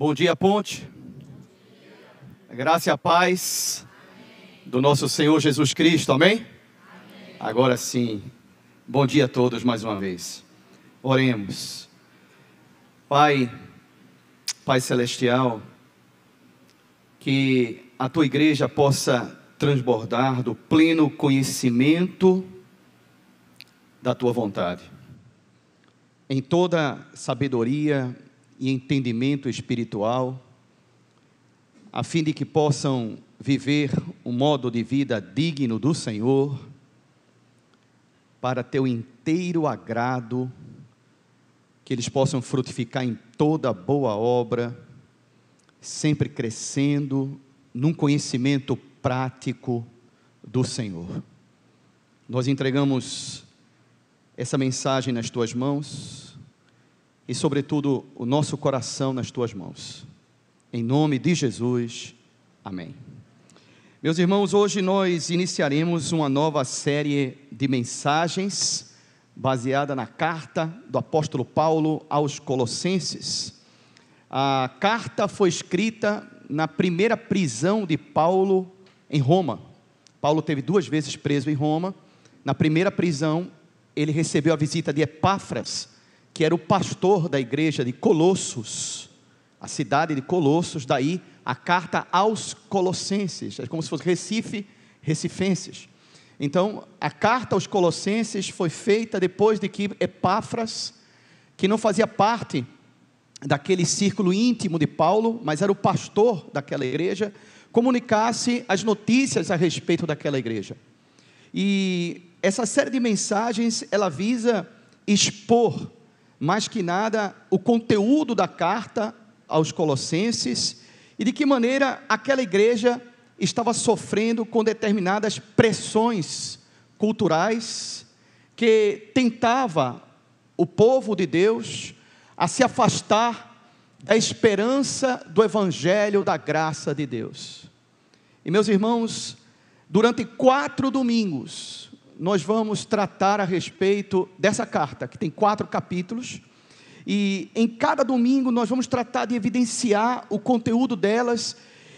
Bom dia, Ponte. Graça e a paz do nosso Senhor Jesus Cristo, amém? Agora sim, bom dia a todos mais uma vez. Oremos. Pai, Pai Celestial, que a tua igreja possa transbordar do pleno conhecimento da tua vontade, em toda sabedoria e entendimento espiritual, a fim de que possam viver um modo de vida digno do Senhor, para teu inteiro agrado, que eles possam frutificar em toda boa obra, sempre crescendo num conhecimento prático do Senhor. Nós entregamos essa mensagem nas tuas mãos e, sobretudo, o nosso coração nas tuas mãos. Em nome de Jesus, amém. Meus irmãos, hoje nós iniciaremos uma nova série de mensagens baseada na carta do apóstolo Paulo aos Colossenses. A carta foi escrita na primeira prisão de Paulo em Roma. Paulo teve duas vezes preso em Roma. Na primeira prisão, ele recebeu a visita de Epáfras, que era o pastor da igreja de Colossos, a cidade de Colossos, daí a carta aos Colossenses, é como se fosse Recife, Recifenses. Então, a carta aos Colossenses foi feita depois de que Epáfras, que não fazia parte daquele círculo íntimo de Paulo, mas era o pastor daquela igreja, comunicasse as notícias a respeito daquela igreja. E essa série de mensagens, ela visa expor, mais que nada, o conteúdo da carta aos Colossenses e de que maneira aquela igreja estava sofrendo com determinadas pressões culturais que tentava o povo de Deus a se afastar da esperança do evangelho da graça de Deus. E meus irmãos, durante quatro domingos, nós vamos tratar a respeito dessa carta, que tem quatro capítulos, e em cada domingo nós vamos tratar de evidenciar o conteúdo delas,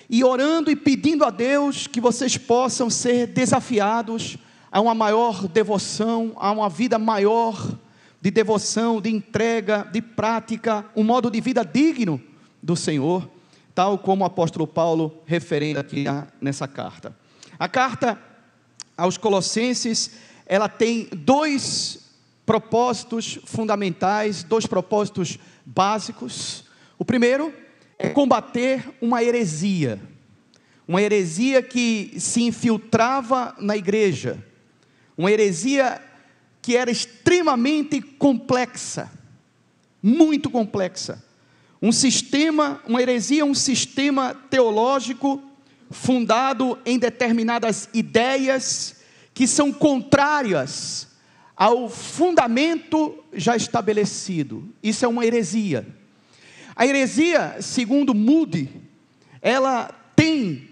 e orando e pedindo a Deus que vocês possam ser desafiados a uma maior devoção, a uma vida maior de devoção, de entrega, de prática, um modo de vida digno do Senhor, tal como o apóstolo Paulo referendo aqui nessa carta. A carta aos Colossenses, ela tem dois propósitos fundamentais, dois propósitos básicos. O primeiro é combater uma heresia, uma heresia que se infiltrava na igreja, uma heresia que era extremamente complexa, muito complexa. Um sistema, uma heresia, um sistema teológico fundado em determinadas ideias que são contrárias ao fundamento já estabelecido. Isso é uma heresia. A heresia, segundo Moody, ela tem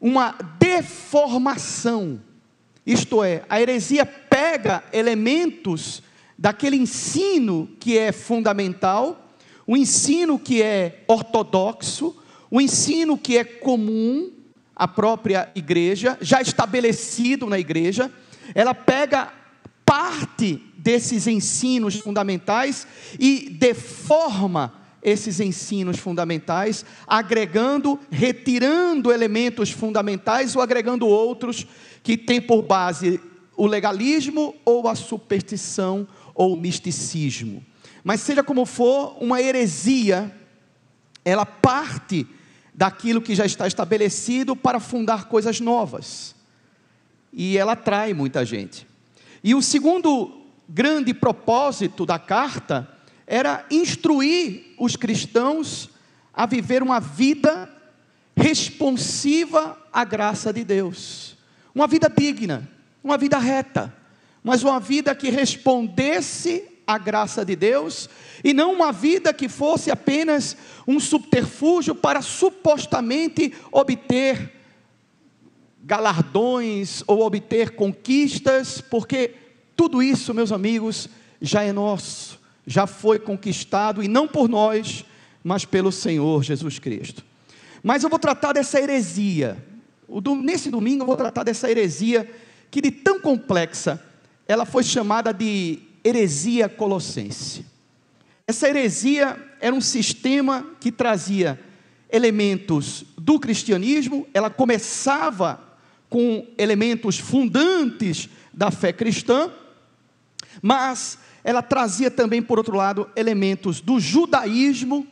uma deformação. Isto é, a heresia pega elementos daquele ensino que é fundamental, o ensino que é ortodoxo, o ensino que é comum à própria igreja, já estabelecido na igreja, ela pega parte desses ensinos fundamentais e deforma esses ensinos fundamentais, agregando, retirando elementos fundamentais ou agregando outros que têm por base o legalismo ou a superstição ou o misticismo. Mas seja como for, uma heresia, ela parte daquilo que já está estabelecido para fundar coisas novas. E ela atrai muita gente. E o segundo grande propósito da carta era instruir os cristãos a viver uma vida responsiva à graça de Deus, uma vida digna, uma vida reta, mas uma vida que respondesse à graça de Deus e não uma vida que fosse apenas um subterfúgio para supostamente obter galardões ou obter conquistas, porque tudo isso, meus amigos, já é nosso, já foi conquistado e não por nós, mas pelo Senhor Jesus Cristo. Mas eu vou tratar dessa heresia. Nesse domingo eu vou tratar dessa heresia que de tão complexa, ela foi chamada de heresia colossense. Essa heresia era um sistema que trazia elementos do cristianismo, ela começava com elementos fundantes da fé cristã, mas ela trazia também, por outro lado, elementos do judaísmo,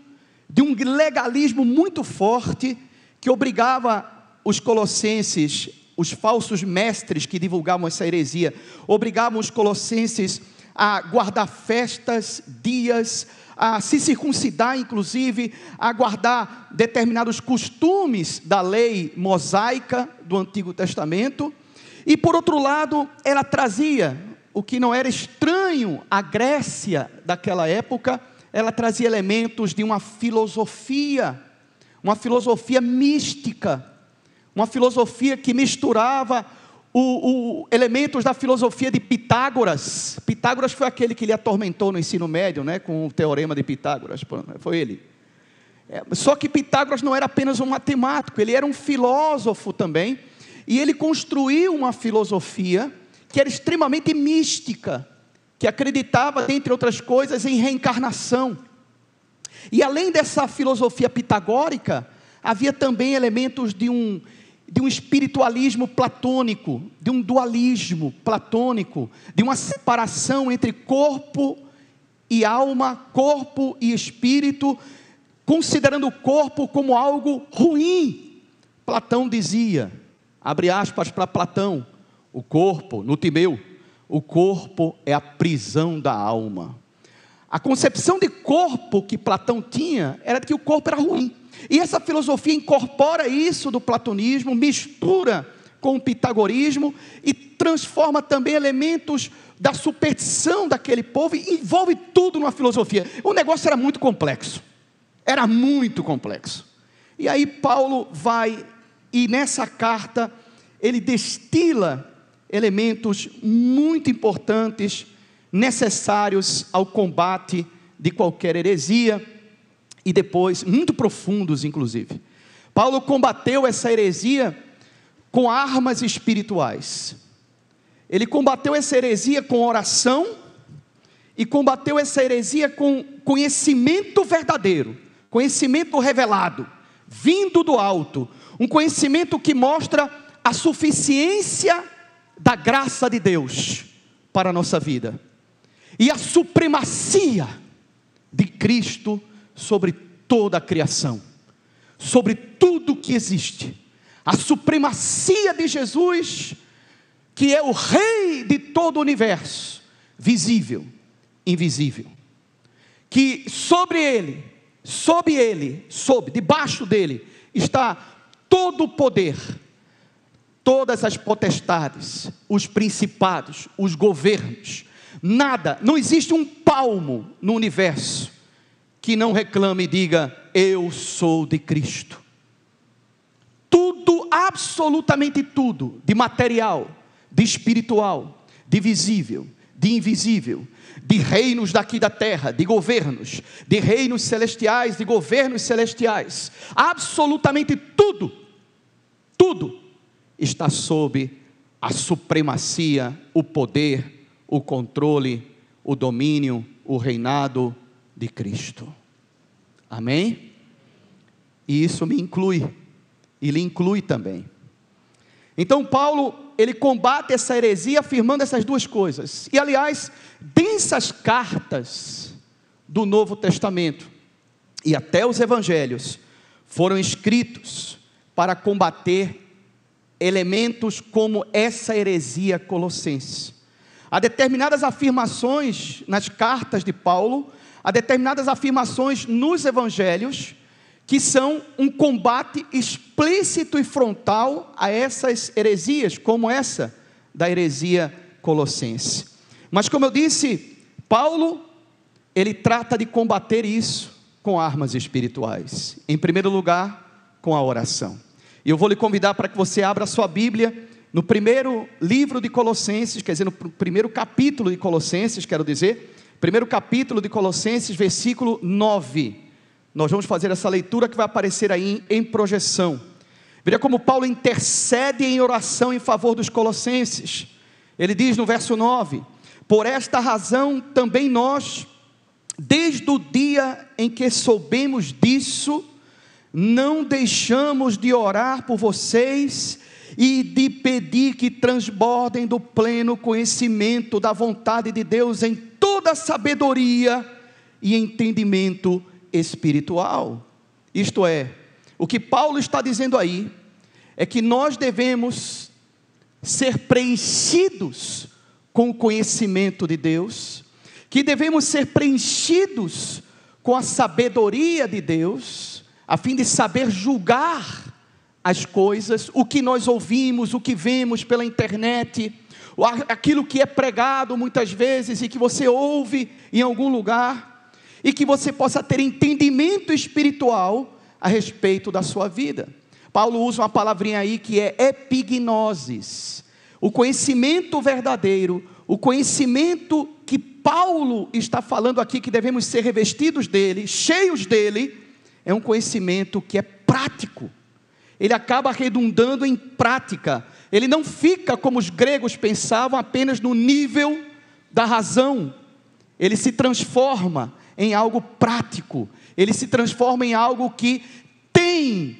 de um legalismo muito forte, que obrigava os colossenses, os falsos mestres que divulgavam essa heresia, obrigavam os colossenses a guardar festas, dias, a se circuncidar, inclusive, a guardar determinados costumes da lei mosaica do Antigo Testamento. E por outro lado, ela trazia o que não era estranho à Grécia daquela época, ela trazia elementos de uma filosofia, uma filosofia mística, uma filosofia que misturava o, o, elementos da filosofia de Pitágoras. Pitágoras foi aquele que lhe atormentou no ensino médio, né, com o teorema de Pitágoras, foi ele. É, só que Pitágoras não era apenas um matemático, ele era um filósofo também, e ele construiu uma filosofia que era extremamente mística, que acreditava, entre outras coisas, em reencarnação. E além dessa filosofia pitagórica, havia também elementos de um de um espiritualismo platônico, de um dualismo platônico, de uma separação entre corpo e alma, corpo e espírito, considerando o corpo como algo ruim. Platão dizia, abre aspas para Platão, o corpo, no Timeu, o corpo é a prisão da alma. A concepção de corpo que Platão tinha era de que o corpo era ruim. E essa filosofia incorpora isso do platonismo, mistura com o pitagorismo e transforma também elementos da superstição daquele povo e envolve tudo numa filosofia. O negócio era muito complexo. Era muito complexo. E aí Paulo vai e nessa carta ele destila elementos muito importantes necessários ao combate de qualquer heresia e depois, muito profundos inclusive. Paulo combateu essa heresia com armas espirituais. Ele combateu essa heresia com oração e combateu essa heresia com conhecimento verdadeiro, conhecimento revelado, vindo do alto, um conhecimento que mostra a suficiência da graça de Deus para a nossa vida e a supremacia de Cristo sobre toda a criação, sobre tudo que existe. A supremacia de Jesus, que é o Rei de todo o universo, visível, invisível. Que sobre ele, sob ele, sob, debaixo dele, está todo o poder, todas as potestades, os principados, os governos. Nada, não existe um palmo no universo que não reclame e diga: Eu sou de Cristo. Tudo, absolutamente tudo, de material, de espiritual, de visível, de invisível, de reinos daqui da terra, de governos, de reinos celestiais, de governos celestiais, absolutamente tudo, tudo está sob a supremacia, o poder, o controle, o domínio, o reinado de Cristo. Amém? E isso me inclui, e lhe inclui também. Então, Paulo, ele combate essa heresia afirmando essas duas coisas. E, aliás, densas cartas do Novo Testamento e até os evangelhos foram escritos para combater elementos como essa heresia colossense. Há determinadas afirmações nas cartas de Paulo a determinadas afirmações nos evangelhos que são um combate explícito e frontal a essas heresias, como essa da heresia colossense. Mas como eu disse, Paulo, ele trata de combater isso com armas espirituais. Em primeiro lugar, com a oração. E eu vou lhe convidar para que você abra a sua Bíblia no primeiro livro de Colossenses, quer dizer, no primeiro capítulo de Colossenses, quero dizer, Primeiro capítulo de Colossenses, versículo 9. Nós vamos fazer essa leitura que vai aparecer aí em, em projeção. Veja como Paulo intercede em oração em favor dos colossenses. Ele diz no verso 9: Por esta razão também nós, desde o dia em que soubemos disso, não deixamos de orar por vocês e de pedir que transbordem do pleno conhecimento da vontade de Deus em toda sabedoria e entendimento espiritual. Isto é, o que Paulo está dizendo aí é que nós devemos ser preenchidos com o conhecimento de Deus, que devemos ser preenchidos com a sabedoria de Deus, a fim de saber julgar as coisas, o que nós ouvimos, o que vemos pela internet, aquilo que é pregado muitas vezes e que você ouve em algum lugar, e que você possa ter entendimento espiritual a respeito da sua vida. Paulo usa uma palavrinha aí que é epignosis. O conhecimento verdadeiro, o conhecimento que Paulo está falando aqui que devemos ser revestidos dele, cheios dele, é um conhecimento que é prático. Ele acaba redundando em prática. Ele não fica como os gregos pensavam apenas no nível da razão. Ele se transforma em algo prático. Ele se transforma em algo que tem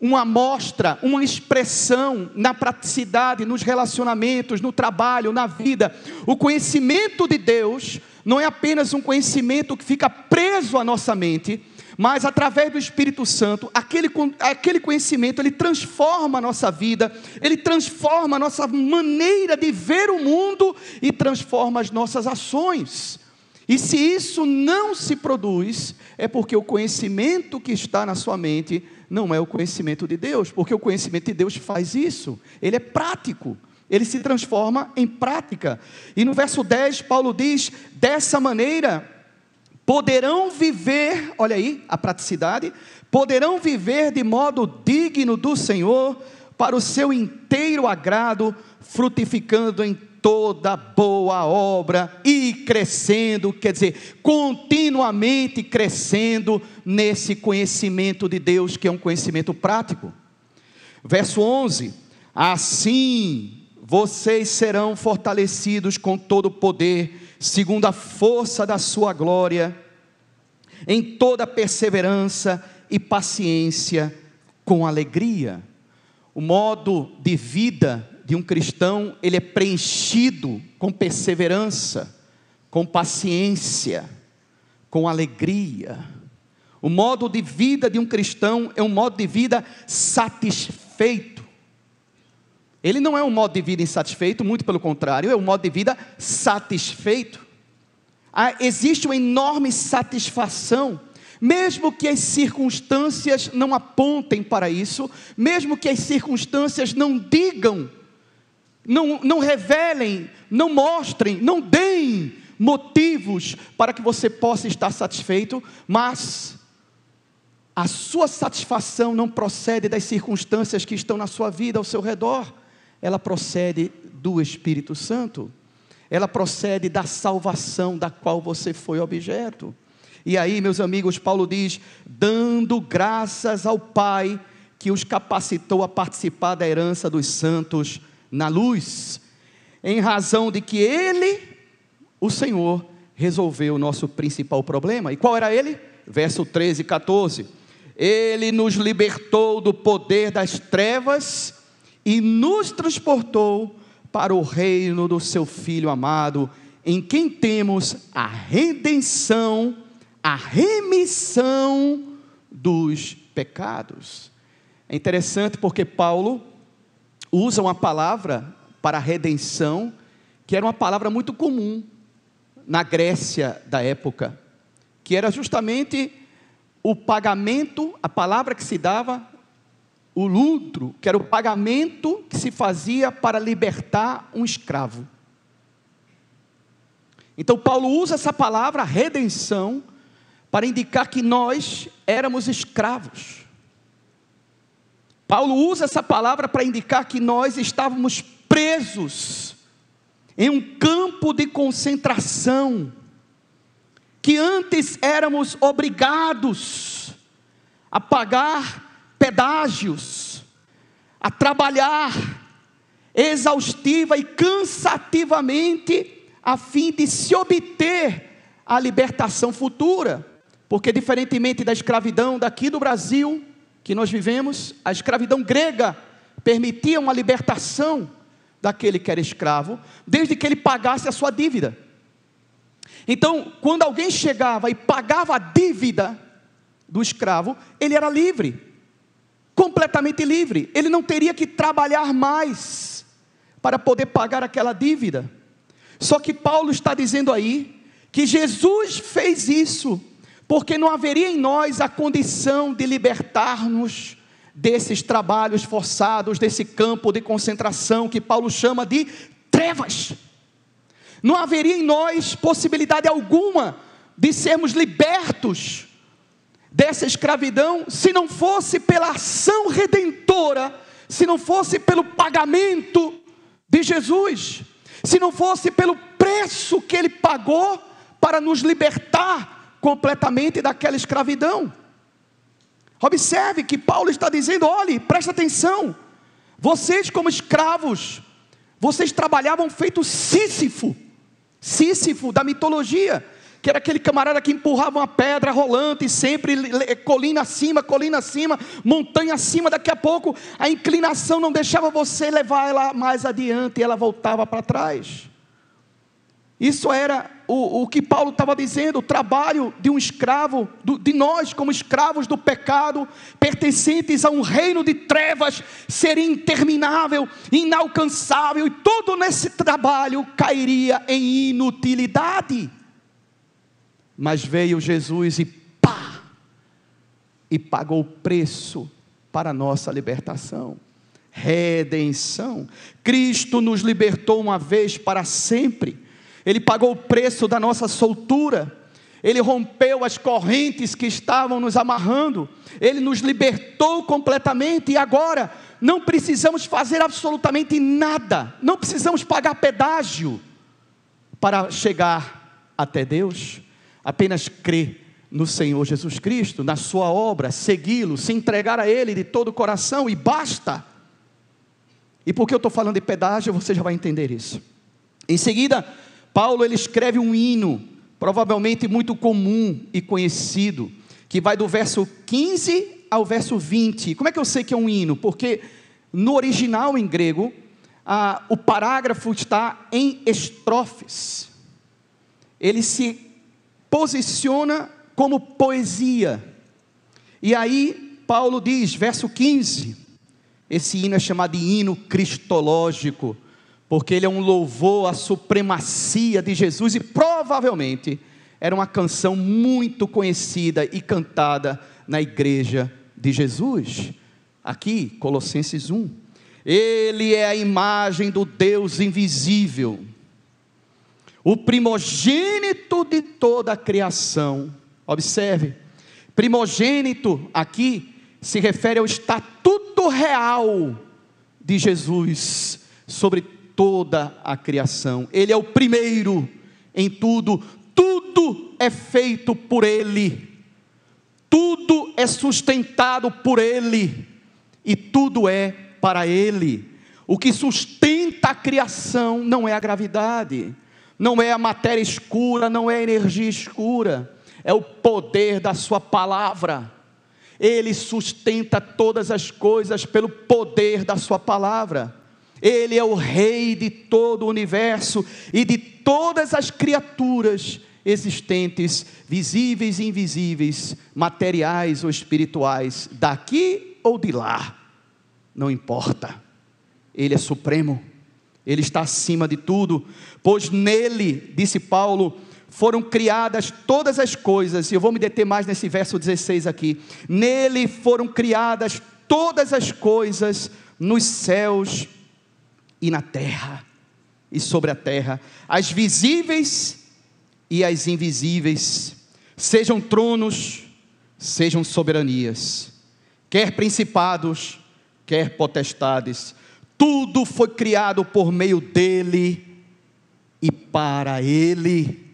uma amostra, uma expressão na praticidade, nos relacionamentos, no trabalho, na vida. O conhecimento de Deus não é apenas um conhecimento que fica preso à nossa mente, mas através do Espírito Santo, aquele, aquele conhecimento, ele transforma a nossa vida, ele transforma a nossa maneira de ver o mundo e transforma as nossas ações. E se isso não se produz, é porque o conhecimento que está na sua mente não é o conhecimento de Deus, porque o conhecimento de Deus faz isso, ele é prático, ele se transforma em prática. E no verso 10, Paulo diz: dessa maneira, poderão viver, olha aí a praticidade, poderão viver de modo digno do Senhor, para o seu inteiro agrado, frutificando em toda boa obra e crescendo, quer dizer, continuamente crescendo nesse conhecimento de Deus, que é um conhecimento prático. Verso 11: Assim vocês serão fortalecidos com todo o poder, segundo a força da sua glória, em toda perseverança e paciência, com alegria. O modo de vida de um cristão, ele é preenchido com perseverança, com paciência, com alegria. O modo de vida de um cristão é um modo de vida satisfeito. Ele não é um modo de vida insatisfeito, muito pelo contrário, é um modo de vida satisfeito. Ah, existe uma enorme satisfação mesmo que as circunstâncias não apontem para isso, mesmo que as circunstâncias não digam não, não revelem, não mostrem, não deem motivos para que você possa estar satisfeito, mas a sua satisfação não procede das circunstâncias que estão na sua vida ao seu redor, ela procede do Espírito Santo, ela procede da salvação da qual você foi objeto. E aí, meus amigos, Paulo diz: dando graças ao Pai que os capacitou a participar da herança dos santos na luz, em razão de que Ele, o Senhor, resolveu o nosso principal problema. E qual era ele? Verso 13 e 14. Ele nos libertou do poder das trevas e nos transportou para o reino do seu Filho amado, em quem temos a redenção, a remissão dos pecados. É interessante porque Paulo usa uma palavra para redenção, que era uma palavra muito comum na Grécia da época, que era justamente o pagamento, a palavra que se dava, o ludro, que era o pagamento que se fazia para libertar um escravo. Então Paulo usa essa palavra redenção para indicar que nós éramos escravos. Paulo usa essa palavra para indicar que nós estávamos presos em um campo de concentração, que antes éramos obrigados a pagar pedágios, a trabalhar exaustiva e cansativamente a fim de se obter a libertação futura. Porque, diferentemente da escravidão daqui do Brasil, que nós vivemos, a escravidão grega permitia uma libertação daquele que era escravo, desde que ele pagasse a sua dívida. Então, quando alguém chegava e pagava a dívida do escravo, ele era livre, completamente livre, ele não teria que trabalhar mais para poder pagar aquela dívida. Só que Paulo está dizendo aí que Jesus fez isso porque não haveria em nós a condição de libertar-nos desses trabalhos forçados, desse campo de concentração que Paulo chama de trevas. Não haveria em nós possibilidade alguma de sermos libertos dessa escravidão se não fosse pela ação redentora, se não fosse pelo pagamento de Jesus, se não fosse pelo preço que ele pagou para nos libertar completamente daquela escravidão. Observe que Paulo está dizendo: olhe, presta atenção, vocês, como escravos, vocês trabalhavam feito Sísifo, Sísifo da mitologia, que era aquele camarada que empurrava uma pedra rolante, sempre colina acima, colina acima, montanha acima. Daqui a pouco a inclinação não deixava você levar ela mais adiante e ela voltava para trás. Isso era o, o que Paulo estava dizendo, o trabalho de um escravo, do, de nós como escravos do pecado, pertencentes a um reino de trevas, seria interminável, inalcançável, e todo nesse trabalho cairia em inutilidade. Mas veio Jesus e pá! E pagou o preço para a nossa libertação. Redenção. Cristo nos libertou uma vez para sempre ele pagou o preço da nossa soltura, Ele rompeu as correntes que estavam nos amarrando, Ele nos libertou completamente e agora não precisamos fazer absolutamente nada, não precisamos pagar pedágio para chegar até Deus, apenas crer no Senhor Jesus Cristo, na Sua obra, segui-lo, se entregar a Ele de todo o coração e basta. E por que eu estou falando de pedágio, você já vai entender isso. Em seguida, Paulo ele escreve um hino, provavelmente muito comum e conhecido, que vai do verso 15 ao verso 20. Como é que eu sei que é um hino? Porque no original em grego, ah, o parágrafo está em estrofes. Ele se posiciona como poesia. E aí, Paulo diz, verso 15: esse hino é chamado de hino cristológico porque ele é um louvor à supremacia de Jesus e provavelmente era uma canção muito conhecida e cantada na igreja de Jesus. Aqui, Colossenses 1. Ele é a imagem do Deus invisível, o primogênito de toda a criação. Observe, primogênito aqui se refere ao estatuto real de Jesus sobre toda a criação. Ele é o primeiro em tudo, tudo é feito por Ele, tudo é sustentado por Ele, e tudo é para Ele. O que sustenta a criação não é a gravidade, não é a matéria escura, não é a energia escura, é o poder da Sua palavra. Ele sustenta todas as coisas pelo poder da Sua palavra. Ele é o Rei de todo o universo e de todas as criaturas existentes, visíveis e invisíveis, materiais ou espirituais, daqui ou de lá, não importa. Ele é supremo, ele está acima de tudo, pois nele, disse Paulo, foram criadas todas as coisas, e eu vou me deter mais nesse verso 16 aqui. Nele foram criadas todas as coisas nos céus e na terra e sobre a terra, as visíveis e as invisíveis, sejam tronos, sejam soberanias, quer principados, quer potestades, tudo foi criado por meio dele e para ele.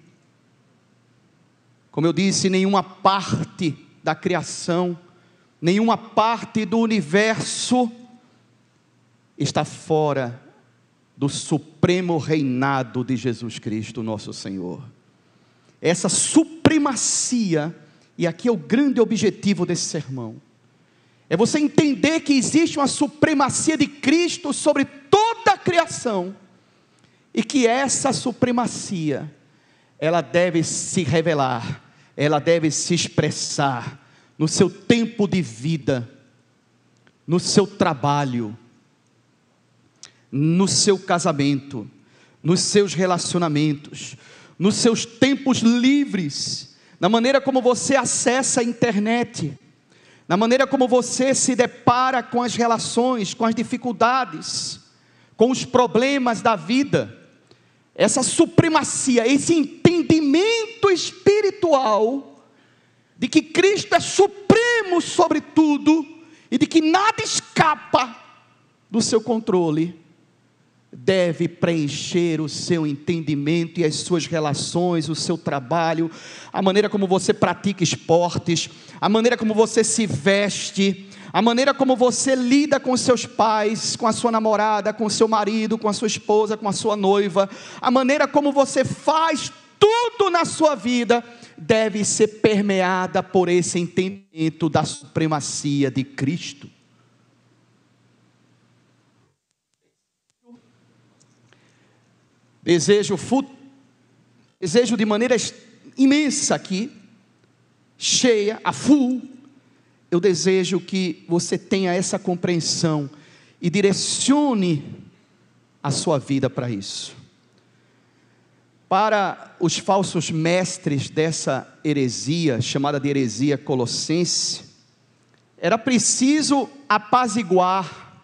Como eu disse, nenhuma parte da criação nenhuma parte do universo está fora do supremo reinado de Jesus Cristo, nosso Senhor. Essa supremacia, e aqui é o grande objetivo desse sermão, é você entender que existe uma supremacia de Cristo sobre toda a criação, e que essa supremacia, ela deve se revelar, ela deve se expressar no seu tempo de vida, no seu trabalho, no seu casamento, nos seus relacionamentos, nos seus tempos livres, na maneira como você acessa a internet, na maneira como você se depara com as relações, com as dificuldades, com os problemas da vida. Essa supremacia, esse entendimento espiritual de que Cristo é supremo sobre tudo e de que nada escapa do seu controle deve preencher o seu entendimento e as suas relações, o seu trabalho, a maneira como você pratica esportes, a maneira como você se veste, a maneira como você lida com seus pais, com a sua namorada, com seu marido, com a sua esposa, com a sua noiva, a maneira como você faz tudo na sua vida deve ser permeada por esse entendimento da supremacia de Cristo. Desejo, desejo de maneira imensa aqui, cheia, a full. Eu desejo que você tenha essa compreensão e direcione a sua vida para isso. Para os falsos mestres dessa heresia, chamada de heresia colossense, era preciso apaziguar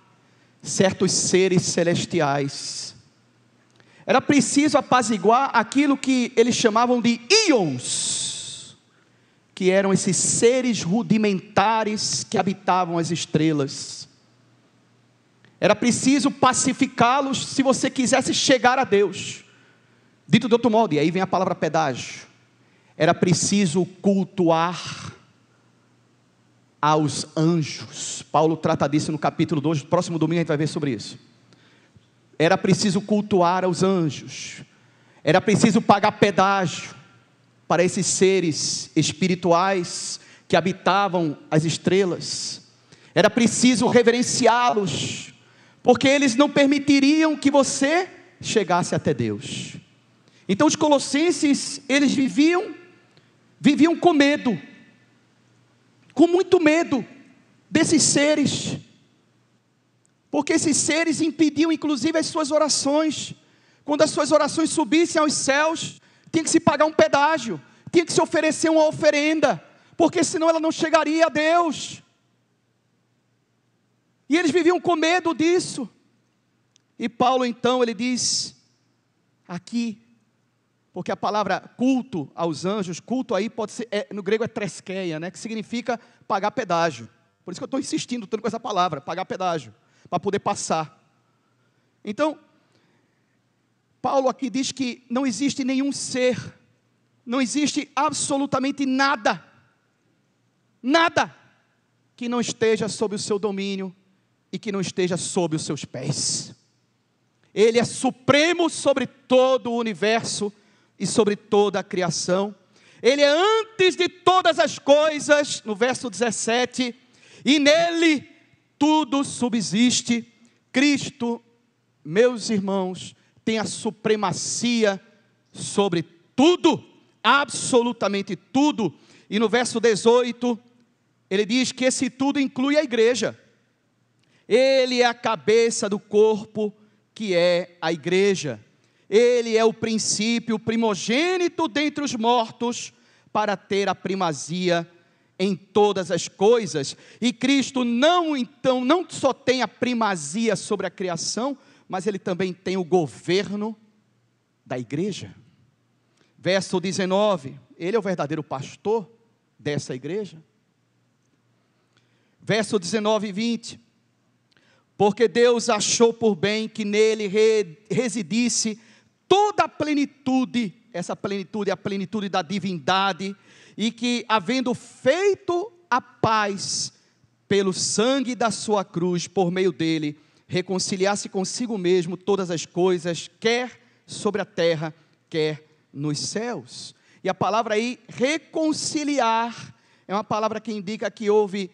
certos seres celestiais era preciso apaziguar aquilo que eles chamavam de íons, que eram esses seres rudimentares que habitavam as estrelas. Era preciso pacificá-los se você quisesse chegar a Deus. Dito de outro modo, e aí vem a palavra pedágio. Era preciso cultuar aos anjos. Paulo trata disso no capítulo 2, próximo domingo a gente vai ver sobre isso era preciso cultuar aos anjos, era preciso pagar pedágio para esses seres espirituais que habitavam as estrelas, era preciso reverenciá-los, porque eles não permitiriam que você chegasse até Deus. Então os colossenses, eles viviam, viviam com medo, com muito medo desses seres porque esses seres impediam inclusive as suas orações. Quando as suas orações subissem aos céus, tinha que se pagar um pedágio, tinha que se oferecer uma oferenda, porque senão ela não chegaria a Deus. E eles viviam com medo disso. E Paulo então ele diz aqui, porque a palavra culto aos anjos, culto aí pode ser, é, no grego é tresqueia, né, que significa pagar pedágio. Por isso que eu estou insistindo tanto com essa palavra, pagar pedágio para poder passar. Então, Paulo aqui diz que não existe nenhum ser, não existe absolutamente nada, nada que não esteja sob o seu domínio e que não esteja sob os seus pés. Ele é supremo sobre todo o universo e sobre toda a criação. Ele é antes de todas as coisas, no verso 17, e nele tudo subsiste. Cristo, meus irmãos, tem a supremacia sobre tudo, absolutamente tudo. E no verso 18, ele diz que esse tudo inclui a igreja. Ele é a cabeça do corpo que é a igreja. Ele é o princípio primogênito dentre os mortos para ter a primazia em todas as coisas, e Cristo não então não só tem a primazia sobre a criação, mas ele também tem o governo da igreja. Verso 19, ele é o verdadeiro pastor dessa igreja. Verso 19 e 20. Porque Deus achou por bem que nele residisse toda a plenitude, essa plenitude a plenitude da divindade, e que, havendo feito a paz, pelo sangue da sua cruz, por meio dele, reconciliasse consigo mesmo todas as coisas, quer sobre a terra, quer nos céus. E a palavra aí, reconciliar, é uma palavra que indica que houve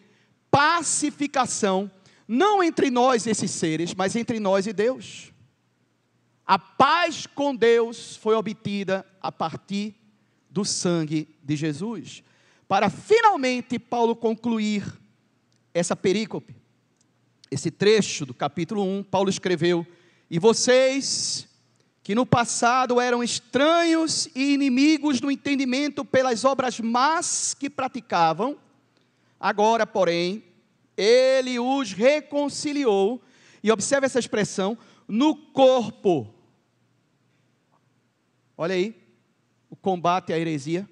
pacificação, não entre nós, esses seres, mas entre nós e Deus. A paz com Deus foi obtida a partir do sangue de Jesus. Para finalmente Paulo concluir essa perícope, esse trecho do capítulo 1, Paulo escreveu: E vocês, que no passado eram estranhos e inimigos no entendimento pelas obras más que praticavam, agora, porém, ele os reconciliou, e observe essa expressão, no corpo Olha aí, o combate à heresia.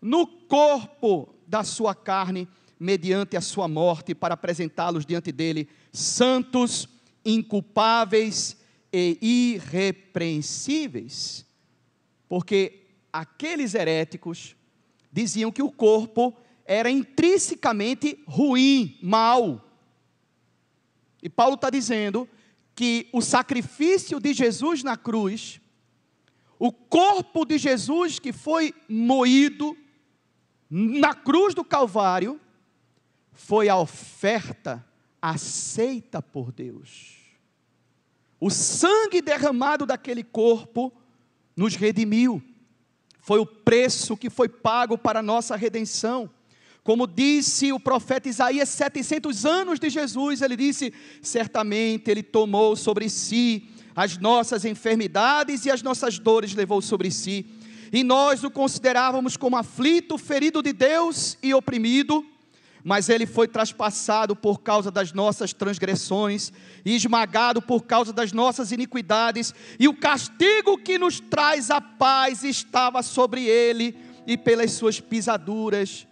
No corpo da sua carne, mediante a sua morte, para apresentá-los diante dele santos, inculpáveis e irrepreensíveis. Porque aqueles heréticos diziam que o corpo era intrinsecamente ruim, mal. E Paulo está dizendo que o sacrifício de Jesus na cruz o corpo de Jesus que foi moído na cruz do Calvário foi a oferta aceita por Deus. O sangue derramado daquele corpo nos redimiu. Foi o preço que foi pago para a nossa redenção. Como disse o profeta Isaías, 700 anos de Jesus, ele disse: certamente ele tomou sobre si as nossas enfermidades e as nossas dores levou sobre si. E nós o considerávamos como aflito, ferido de Deus e oprimido, mas ele foi traspassado por causa das nossas transgressões e esmagado por causa das nossas iniquidades, e o castigo que nos traz a paz estava sobre ele, e pelas suas pisaduras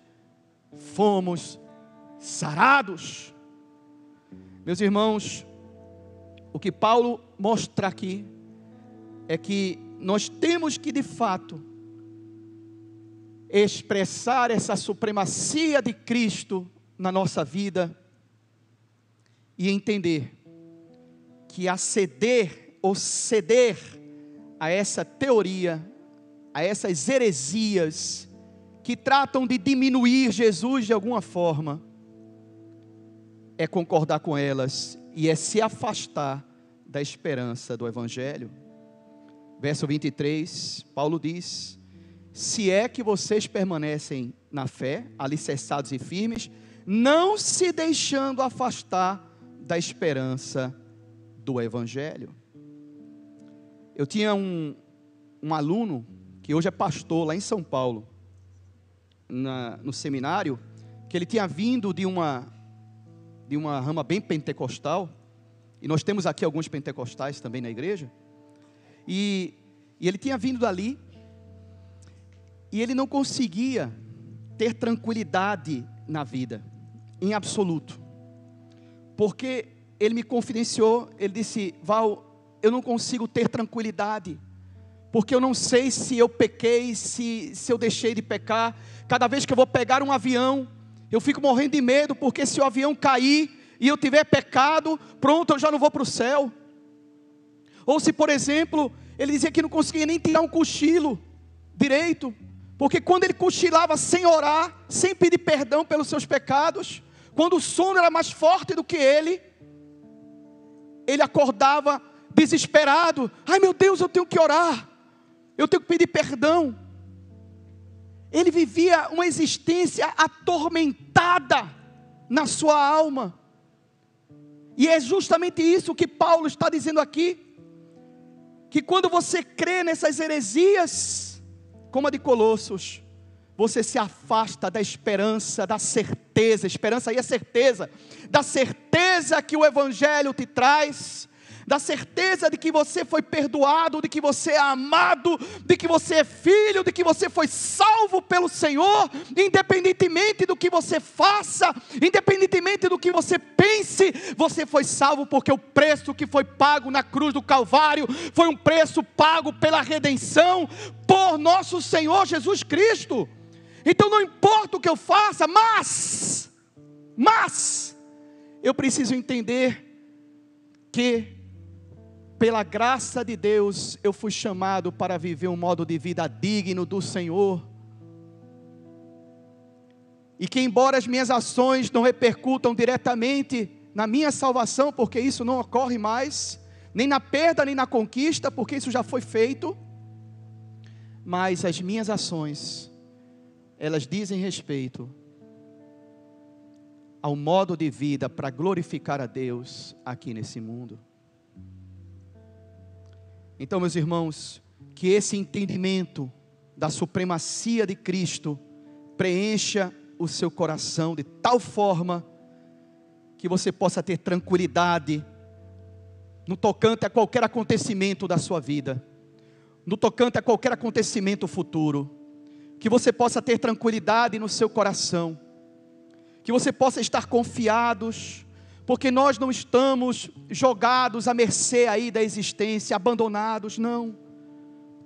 fomos sarados. Meus irmãos, o que Paulo mostra aqui é que nós temos que de fato expressar essa supremacia de Cristo na nossa vida e entender que aceder ou ceder a essa teoria, a essas heresias que tratam de diminuir Jesus de alguma forma, é concordar com elas e é se afastar da esperança do Evangelho. Verso 23, Paulo diz: Se é que vocês permanecem na fé, alicerçados e firmes, não se deixando afastar da esperança do Evangelho. Eu tinha um, um aluno que hoje é pastor lá em São Paulo, na, no seminário, que ele tinha vindo de uma de uma rama bem pentecostal, e nós temos aqui alguns pentecostais também na igreja, e, e ele tinha vindo dali, e ele não conseguia ter tranquilidade na vida, em absoluto, porque ele me confidenciou, ele disse: Val, eu não consigo ter tranquilidade, porque eu não sei se eu pequei, se, se eu deixei de pecar. Cada vez que eu vou pegar um avião, eu fico morrendo de medo, porque se o avião cair e eu tiver pecado, pronto, eu já não vou para o céu. Ou se, por exemplo, ele dizia que não conseguia nem tirar um cochilo direito, porque quando ele cochilava sem orar, sem pedir perdão pelos seus pecados, quando o sono era mais forte do que ele, ele acordava desesperado: ai meu Deus, eu tenho que orar, eu tenho que pedir perdão. Ele vivia uma existência atormentada na sua alma. E é justamente isso que Paulo está dizendo aqui. Que quando você crê nessas heresias, como a de Colossos, você se afasta da esperança, da certeza, esperança aí é certeza, da certeza que o Evangelho te traz, da certeza de que você foi perdoado, de que você é amado, de que você é filho, de que você foi salvo pelo Senhor, independentemente do que você faça, independentemente do que você pense, você foi salvo porque o preço que foi pago na cruz do Calvário foi um preço pago pela redenção por nosso Senhor Jesus Cristo. Então não importa o que eu faça, mas Mas eu preciso entender que pela graça de Deus eu fui chamado para viver um modo de vida digno do Senhor. E que embora as minhas ações não repercutam diretamente na minha salvação, porque isso não ocorre mais, nem na perda, nem na conquista, porque isso já foi feito, mas as minhas ações, elas dizem respeito ao modo de vida para glorificar a Deus aqui nesse mundo. Então, meus irmãos, que esse entendimento da supremacia de Cristo preencha o seu coração de tal forma que você possa ter tranquilidade no tocante a qualquer acontecimento da sua vida, no tocante a qualquer acontecimento futuro, que você possa ter tranquilidade no seu coração, que você possa estar confiados, porque nós não estamos jogados à mercê aí da existência, abandonados, não.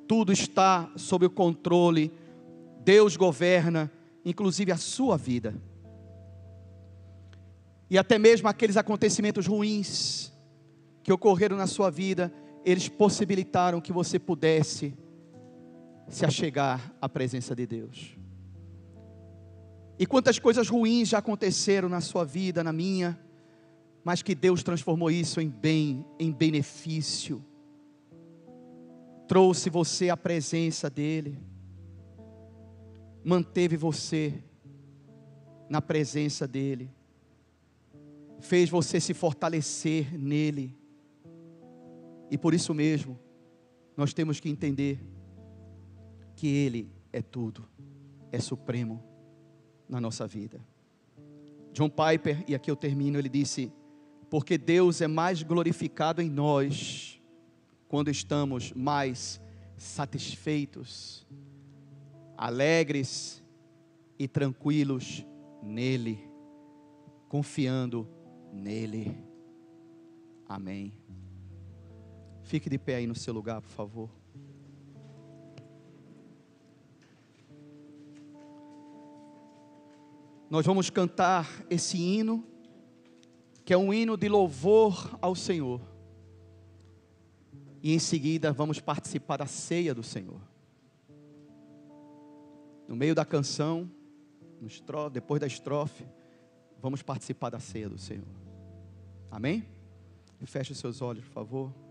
Tudo está sob o controle, Deus governa, inclusive a sua vida. E até mesmo aqueles acontecimentos ruins, que ocorreram na sua vida, eles possibilitaram que você pudesse se achegar à presença de Deus. E quantas coisas ruins já aconteceram na sua vida, na minha, mas que Deus transformou isso em bem, em benefício. Trouxe você à presença dEle, manteve você na presença dEle, fez você se fortalecer nele e por isso mesmo, nós temos que entender que Ele é tudo, é supremo na nossa vida. John Piper, e aqui eu termino, ele disse: Porque Deus é mais glorificado em nós quando estamos mais satisfeitos, alegres e tranquilos nele, confiando nele. Amém. Fique de pé aí no seu lugar, por favor. Nós vamos cantar esse hino, que é um hino de louvor ao Senhor. E em seguida vamos participar da ceia do Senhor. No meio da canção, depois da estrofe, vamos participar da ceia do Senhor. Amém? Feche os seus olhos, por favor.